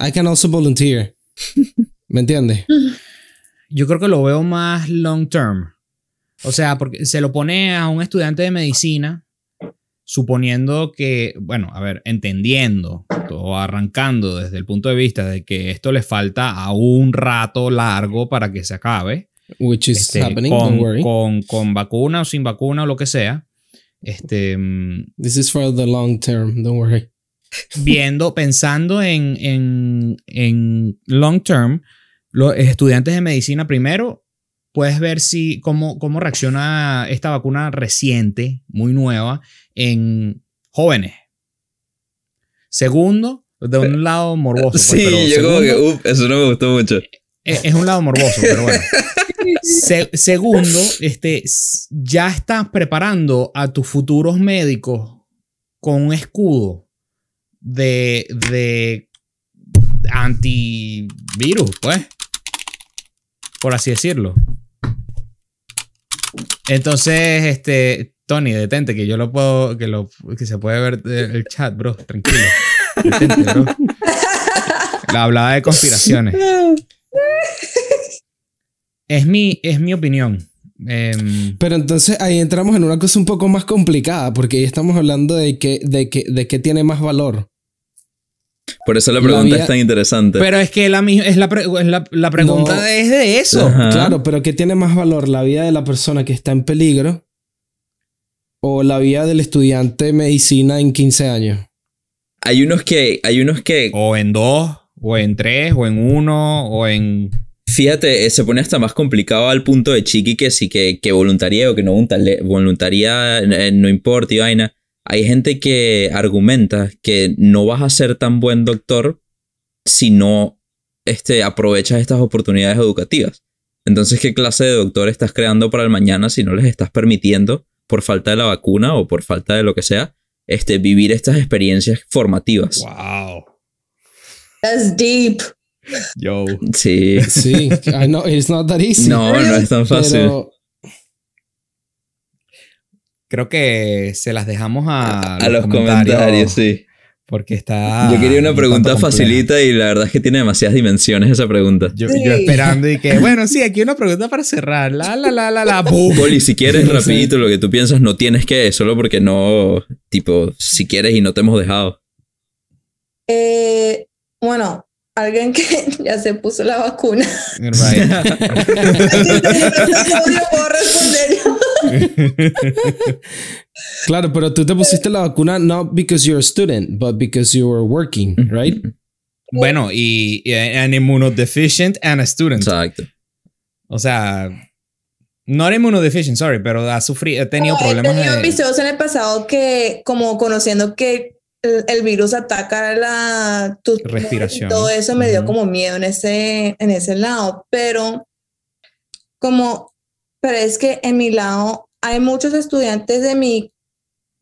I can also volunteer. [laughs] ¿Me entiendes? Yo creo que lo veo más long term. O sea, porque se lo pone a un estudiante de medicina suponiendo que, bueno, a ver, entendiendo o arrancando desde el punto de vista de que esto le falta a un rato largo para que se acabe, Which is este, happening, con, don't worry. con, con vacuna o sin vacuna o lo que sea, este, mm, This is for the long term, don't worry. viendo, [laughs] pensando en, en, en long term, los estudiantes de medicina primero, puedes ver si cómo, cómo reacciona esta vacuna reciente, muy nueva, en jóvenes. Segundo, de un lado morboso. pues, Sí, pero yo como que, uff, eso no me gustó mucho. Es, es un lado morboso, pero bueno. [laughs] Se- segundo, este, ya estás preparando a tus futuros médicos con un escudo de, de antivirus, pues. Por así decirlo. Entonces, este, Tony, detente, que yo lo puedo, que, lo, que se puede ver eh, el chat, bro, tranquilo. Detente, bro. [laughs] La hablada de conspiraciones. [laughs] Es mi, es mi opinión. Em, Pero entonces ahí entramos en una cosa un poco más complicada, porque ahí estamos hablando de que, de que, de que tiene más valor. Por eso la La pregunta vía- es tan interesante. pero es que la, mi- es la, pre- es la, la pregunta No. es de eso. Ajá. Claro, pero ¿qué tiene más valor? ¿La vida de la persona que está en peligro o la vida del estudiante de medicina en 15 años? Hay unos que, hay unos que, O en dos, ¿O en tres? ¿O en uno? ¿O en...? Fíjate, eh, se pone hasta más complicado al punto de Chiqui que sí, que, que voluntaría o que no voluntaría, eh, no importa y vaina. Hay gente que argumenta que no vas a ser tan buen doctor si no este, aprovechas estas oportunidades educativas. Entonces, ¿qué clase de doctor estás creando para el mañana si no les estás permitiendo, por falta de la vacuna o por falta de lo que sea, este, vivir estas experiencias formativas? ¡Wow! That's deep. Yo. Sí. Sí, I know, it's not that easy. No, no es tan fácil. Pero Creo que se las dejamos a, a los comentarios, sí. Porque está... Yo quería una un pregunta facilita y la verdad es que tiene demasiadas dimensiones esa pregunta. Yo, Sí. yo esperando y que, bueno, sí, aquí una pregunta para cerrar. La, la, la, la, la. [laughs] Poli, si quieres No sé. rapidito lo que tú piensas, no tienes que, solo porque no, tipo, si quieres y no te hemos dejado. Eh, bueno, alguien que [laughs] ya se puso la vacuna. Right. [laughs] Yo puedo responder yo. claro, pero tú te pusiste la vacuna not because you're a student, but because you were working, right? Bueno, y, y an immunodeficient and a student. Exacto. O sea, no era immunodeficient, sorry, pero ha sufrido, ha tenido problemas He tenido de... episodios en el pasado que, como conociendo que el, el virus ataca la tu Respiración. Todo eso me dio como miedo en ese, en ese lado. Pero, como, pero es que en mi lado hay muchos estudiantes de mi,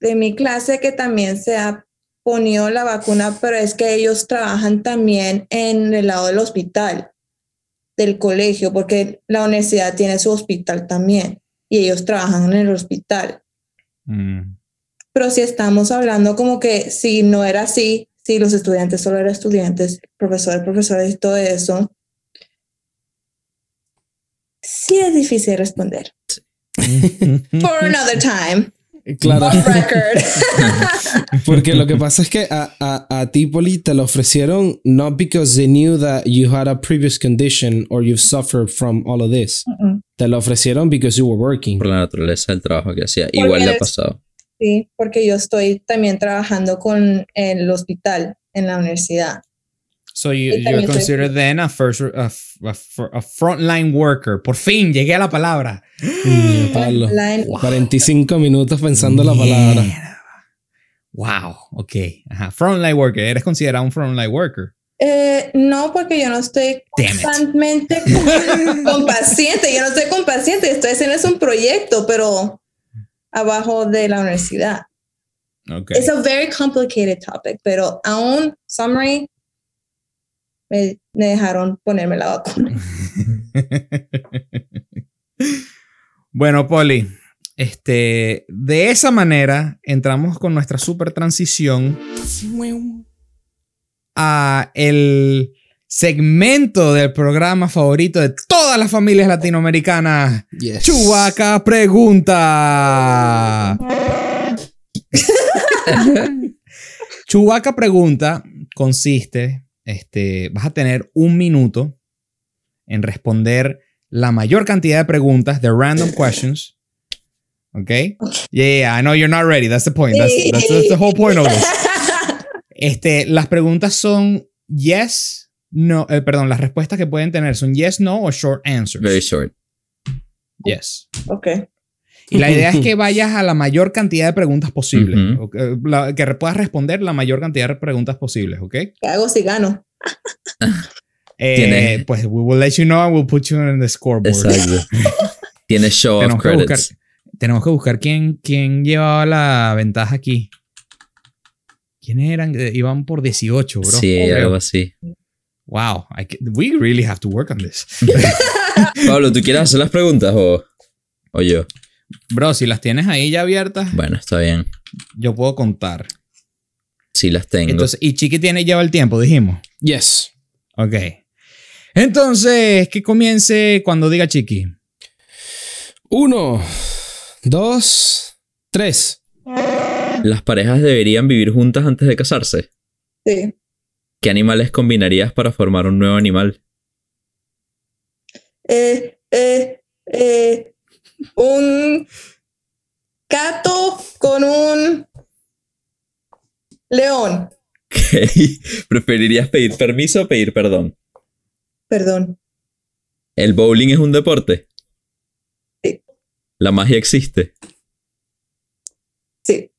de mi clase que también se ha ponido la vacuna, pero es que ellos trabajan también en el lado del hospital, del colegio, porque la universidad tiene su hospital también y ellos trabajan en el hospital. Mm. Pero si estamos hablando como que si no era así, si los estudiantes solo eran estudiantes, profesores, profesores y todo eso, sí es difícil responder. [laughs] For another time, Claro, [laughs] porque lo que pasa es que a, a, a ti, Poli, te lo ofrecieron not because they knew that you had a previous condition or you've suffered from all of this. Mm-mm. Te lo ofrecieron because you were working. Por la naturaleza del trabajo que hacía. Igual le ha pasado. Sí, porque yo estoy también trabajando con el hospital en la universidad. So you, you're considered then a first a, a, a frontline worker. Por fin llegué a la palabra. Mm, Pablo. La- 45 minutos pensando la palabra. Mierda. Wow, ok. Ajá. Frontline worker. Eres considerado un frontline worker. Eh, no, porque yo no estoy constantemente con, con paciente. Yo no estoy con paciente. Estoy haciendo es un proyecto, pero abajo de la universidad. Ok. It's a very complicated topic, pero aún, summary, me, me dejaron ponerme la vacuna. [laughs] bueno, Poli, este, de esa manera entramos con nuestra super transición a el segmento del programa favorito de todas las familias latinoamericanas. Yes. Chubaca pregunta. [laughs] Chubaca pregunta consiste, este, vas a tener un minuto en responder la mayor cantidad de preguntas de random questions. ¿Ok? Yeah, yeah, I know you're not ready. That's the point. That's, that's, that's the whole point of this. [laughs] Este, las preguntas son yes, no, eh, perdón, las respuestas que pueden tener son yes, no o short answers. Very short. Yes. ok. Y la idea es que [laughs] vayas a la mayor cantidad de preguntas. ¿ok? La- que puedas responder la mayor cantidad de preguntas posibles, ¿ok? ¿Qué hago si gano? Eh, pues we will let you know and we'll put you in the scoreboard. Exacto. [laughs] Tiene show of Tenemos que, buscar, credits. tenemos que buscar quién, quién llevaba la ventaja aquí. ¿Quiénes eran? Eh, Iban por 18, bro. Sí, algo así. Wow. I we really have to work on this. [laughs] Pablo, ¿tú quieres hacer las preguntas o, o yo? Bro, si las tienes ahí ya abiertas, Bueno, está bien. yo puedo contar. Sí las tengo. Entonces, y Chiqui tiene lleva el tiempo, dijimos. Yes. Ok. Entonces, que comience cuando diga Chiqui. Uno, dos, tres. ¿Las parejas deberían vivir juntas antes de casarse? Sí. ¿Qué animales combinarías para formar un nuevo animal? Eh, eh, eh, un gato con un león. [laughs] ¿Preferirías pedir permiso o pedir perdón? Perdón. ¿El bowling es un deporte? Sí. ¿La magia existe? Sí.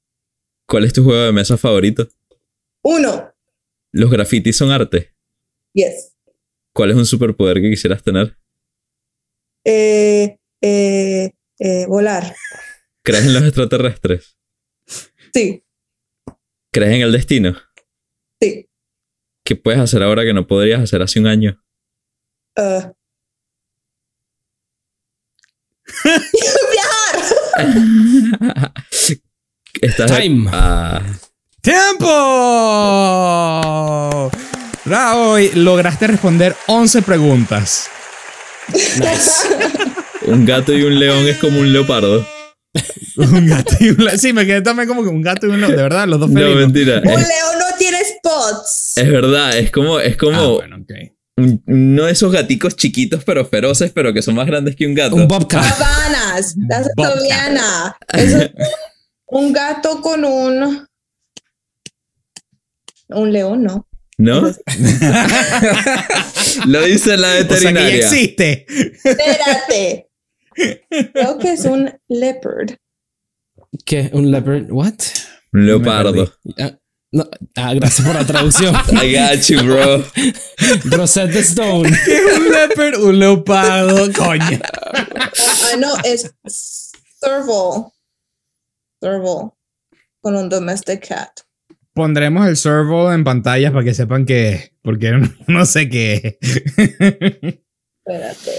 ¿Cuál es tu juego de mesa favorito? Uno. ¿Los grafitis son arte? Yes. ¿Cuál es un superpoder que quisieras tener? Eh, eh, eh, volar. ¿Crees en los extraterrestres? Sí. ¿Crees en el destino? Sí. ¿Qué puedes hacer ahora que no podrías hacer hace un año? Uh. [laughs] [laughs] Viajar. Estás Time. Ah, ¡Tiempo! Bravo, y lograste responder 11 preguntas. un gato y un león es como un leopardo. Un gato y un león. Sí, me quedé también como que un gato y un león. De verdad, los dos No, felinos. mentira. Un Es, león no tiene spots. es verdad, es como, es como Ah, bueno, un- de esos gaticos chiquitos pero feroces, pero que son más grandes que un gato. Un bobcat. Eso es un gato con un. Un león, ¿no? ¿No? [laughs] Lo dice la O sea que ya veterinaria. existe. Espérate. Creo que es un leopard. ¿Qué? ¿Un leopard? ¿What? un leopardo. Ah, no. Ah, gracias por la traducción. [laughs] I got you, bro. [laughs] Rosetta Stone. ¿Qué es un leopard? Un leopardo. Coño. Ah, no, es serval. Serval. Con un domestic cat. Pondremos el servo en pantalla para que sepan qué es. Porque [laughs] no sé qué es. Espérate.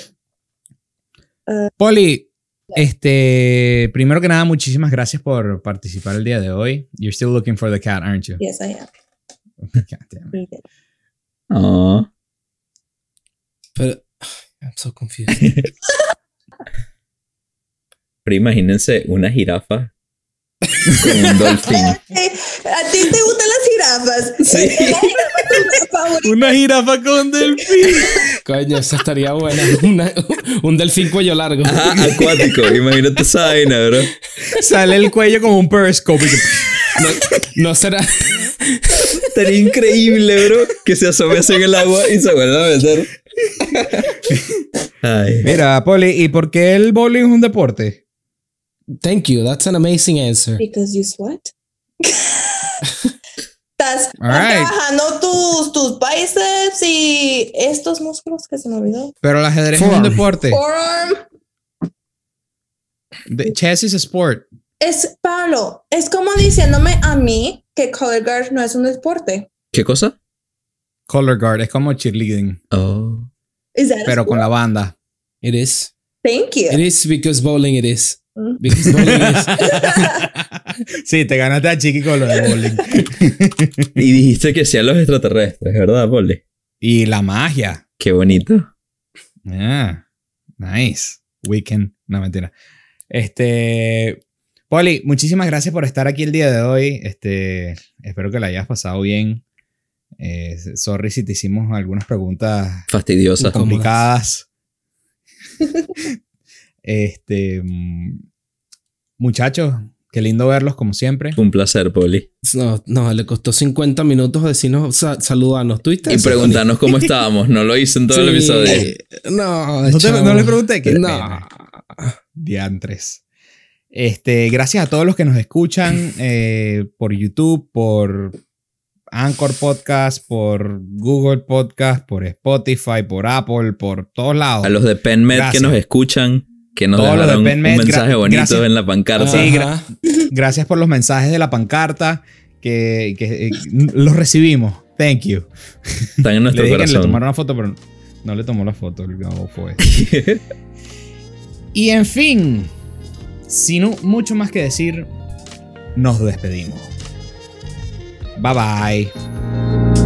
Poli, este, primero que nada, muchísimas gracias por participar el día de hoy. You're still looking for the cat, aren't you? Yes, I am. [laughs] God damn it. Read it. Aw. Pero. I'm so confused. [laughs] Pero imagínense una jirafa con un dolfín. [laughs] Eh, ¿A ti te gustan las jirafas? Sí. [laughs] Jirafa. Una jirafa con delfín. Coño, esa estaría buena. Una- un delfín cuello largo. Ajá, acuático. Imagínate esa vaina, bro. Sale el cuello como un periscope. No, no será. Estaría increíble, bro, que se asome así en el agua y se vuelva a meter. Ay. Mira, Poli, ¿y por qué el bowling es un deporte? Thank you. That's an amazing answer. Because you sweat. Estás [laughs] All right. trabajando tus, tus bíceps y estos músculos que se me olvidó. Pero el ajedrez es un deporte. Forearm. The chess is a sport. Es Pablo. Es como diciéndome a mí que color guard no es un deporte. ¿Qué cosa? Color guard es como cheerleading, Oh. Is that pero con la banda. It is. Thank you. It is because bowling it is. [laughs] Sí, te ganaste a Chiqui con lo de bowling. [laughs] Y dijiste que sean los extraterrestres, ¿verdad, Poli? y la magia. Qué bonito. Ah, nice. Weekend. No, mentira. Este. Poli, muchísimas gracias por estar aquí el día de hoy. Este, espero que la hayas pasado bien. Eh, sorry si te hicimos algunas preguntas Fastidiosa. ¿Cómo? complicadas. [laughs] este, mm, muchachos, qué lindo verlos como siempre. Un placer, Poli. No, no, le costó 50 minutos decirnos, sa- saludarnos. ¿Tuviste Y preguntarnos cómo estábamos. No lo hice en todo el Sí. episodio. No, ¿No, te- no le pregunté qué No. pena. Diantres. Este, gracias a todos los que nos escuchan eh, por YouTube, por Anchor Podcast, por Google Podcast, por Spotify, por Apple, por todos lados. A los de PenMed que nos escuchan, que nos Todos los de dejaron PenMed, un mensaje bonito gracias. en la pancarta. Sí, gra- Ajá. Gracias por los mensajes de la pancarta que, que, eh, los recibimos. Thank you. Están en Le nuestro dije que le corazón. tomaron una foto, pero no le tomó la foto. el gabo fue. [laughs] y en fin, sin mucho más que decir, nos despedimos. Bye bye.